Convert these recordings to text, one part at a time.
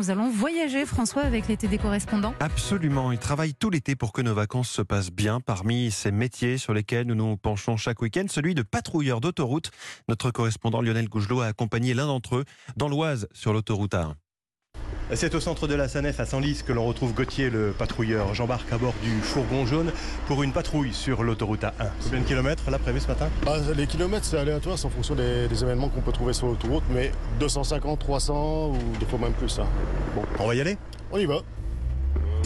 nous allons voyager, François, avec l'été des correspondants. Absolument, il travaille tout l'été pour que nos vacances se passent bien. Parmi ces métiers sur lesquels nous nous penchons chaque week-end, celui de patrouilleur d'autoroute. Notre correspondant Lionel Gougelot a accompagné l'un d'entre eux dans l'Oise sur l'autoroute A1. C'est au centre de la Sanef à Senlis que l'on retrouve Gauthier, le patrouilleur. J'embarque à bord du fourgon jaune pour une patrouille sur l'autoroute A1. Combien de kilomètres là prévu ce matin Ah, les kilomètres, c'est aléatoire, c'est en fonction des, des événements qu'on peut trouver sur l'autoroute, mais 250, 300 ou des fois même plus. hein. Bon, On va y aller on y va.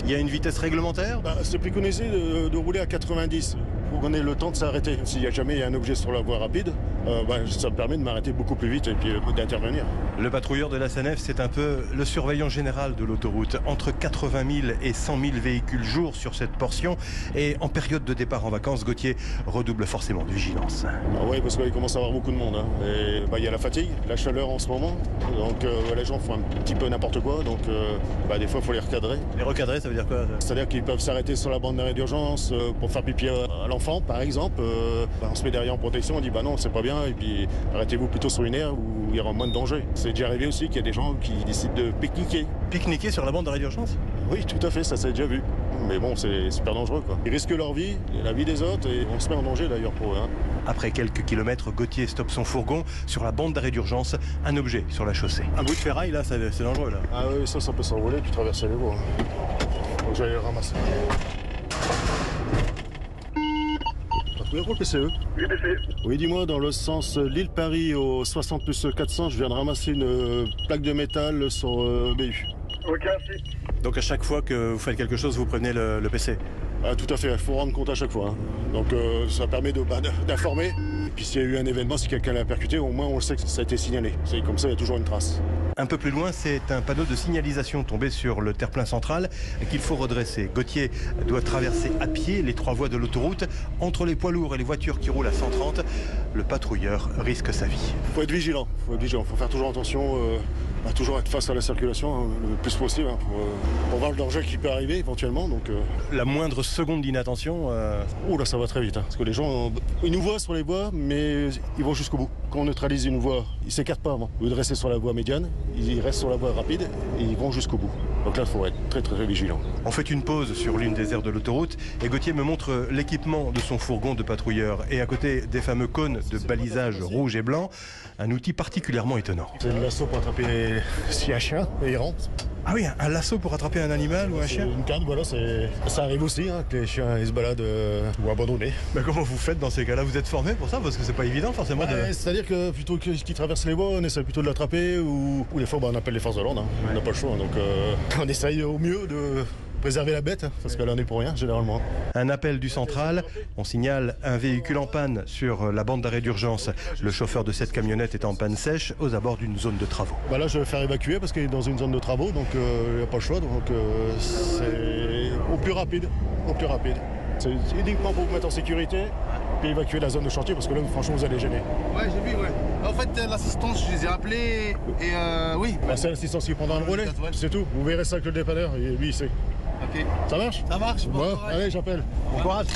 Il y a une vitesse réglementaire Bah, c'est préconisé de, de rouler à 90 pour qu'on ait le temps de s'arrêter. S'il y a jamais un objet sur la voie rapide, euh, bah, ça me permet de m'arrêter beaucoup plus vite et puis euh, d'intervenir. Le patrouilleur de la Sanef, c'est un peu le surveillant général de l'autoroute. Entre 80 000 et 100 000 véhicules jour sur cette portion. Et en période de départ en vacances, Gauthier redouble forcément de vigilance. Ah ouais, parce qu'il commence à avoir beaucoup de monde. hein. Et bah, il y a la fatigue, la chaleur en ce moment, donc euh, les gens font un petit peu n'importe quoi, donc euh, bah, des fois il faut les recadrer. Les recadrer, ça veut dire quoi C'est-à-dire qu'ils peuvent s'arrêter sur la bande d'arrêt d'urgence euh, pour faire pipi à, à par exemple. Euh, bah, on se met derrière en protection, on dit bah non, c'est pas bien, et puis arrêtez-vous plutôt sur une aire où il y aura moins de danger. C'est déjà arrivé aussi qu'il y a des gens qui décident de pique-niquer. Pique-niquer sur la bande d'arrêt d'urgence Oui, tout à fait, ça s'est déjà vu. Mais bon, c'est super dangereux quoi. Ils risquent leur vie, la vie des autres, et on se met en danger d'ailleurs pour eux. hein. Après quelques kilomètres, Gauthier stoppe son fourgon sur la bande d'arrêt d'urgence, un objet sur la chaussée. Un bout de ferraille, là, c'est dangereux, là. Ah oui, ça, ça peut s'envoler puis traverser les voies. hein. Donc j'allais le ramasser. Le PCE Oui, dis-moi, dans le sens euh, Lille-Paris au 60 plus 400, je viens de ramasser une euh, plaque de métal sur euh, BU. Donc à chaque fois que vous faites quelque chose, vous prévenez le, le PC. Ah, tout à fait, il faut rendre compte à chaque fois. hein. Donc euh, ça permet bah, d'informer. Et puis s'il y a eu un événement, si quelqu'un l'a percuté, au moins on le sait que ça a été signalé. C'est comme ça, il y a toujours une trace. Un peu plus loin, c'est un panneau de signalisation tombé sur le terre-plein central qu'il faut redresser. Gauthier doit traverser à pied les trois voies de l'autoroute. Entre les poids lourds et les voitures qui roulent à 130, le patrouilleur risque sa vie. faut être vigilant. faut être vigilant. faut faire toujours attention, euh, à toujours être face à la circulation hein, le plus possible hein, pour, euh, pour voir le danger qui peut arriver éventuellement. Donc, euh, La moindre seconde d'inattention, oh là, ça va très vite. hein, parce que les gens, ils nous voient sur les voies, mais ils vont jusqu'au bout. Quand on neutralise une voie, ils s'écartent pas avant. De rester sur la voie médiane, ils restent sur la voie rapide et ils vont jusqu'au bout. Donc là, il faut être très très, très vigilant. on fait une pause sur l'une des aires de l'autoroute et Gauthier me montre l'équipement de son fourgon de patrouilleur. Et à côté des fameux cônes de balisage rouge et blanc, un outil particulièrement étonnant. C'est le lasso pour attraper si un chien errant. Ah oui, un- un lasso pour attraper un animal ou un chien Une canne, voilà, c'est- ça arrive aussi hein, que les chiens ils se baladent euh, ou abandonnés. Mais comment vous faites dans ces cas-là? Vous êtes formé pour ça? Parce que c'est pas évident forcément de... C'est-à-dire que plutôt qu'ils traversent les voies, on essaie plutôt de l'attraper ou, ou des fois bah, on appelle les forces de l'ordre. hein. On n'a pas le choix. Donc euh, on essaye au mieux de préserver la bête hein, parce qu'elle en est pour rien généralement. Un appel du central, on signale un véhicule en panne sur la bande d'arrêt d'urgence. Le chauffeur de cette camionnette est en panne sèche aux abords d'une zone de travaux. Bah là je vais faire évacuer parce qu'il est dans une zone de travaux donc euh, il n'y a pas le choix. Donc euh, c'est au plus rapide. Au plus rapide. C'est uniquement pour vous mettre en sécurité puis évacuer la zone de chantier parce que là franchement vous allez gêner. Ouais, j'ai vu, ouais. En fait, euh, l'assistance, je les ai appelés et euh, oui. Bah, c'est l'assistance qui prendra le relais, c'est tout. Vous verrez ça avec le dépanneur et lui il sait. Ok. Ça marche? Ça marche, bon allez j'appelle. Bon courage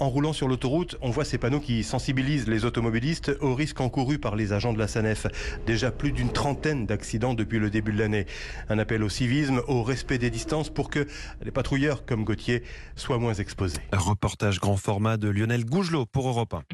en roulant sur l'autoroute, on voit ces panneaux qui sensibilisent les automobilistes aux risques encourus par les agents de la SANEF. Déjà plus d'une trentaine d'accidents depuis le début de l'année. Un appel au civisme, au respect des distances pour que les patrouilleurs comme Gauthier soient moins exposés. Un reportage grand format de Lionel Gougelot pour Europe 1.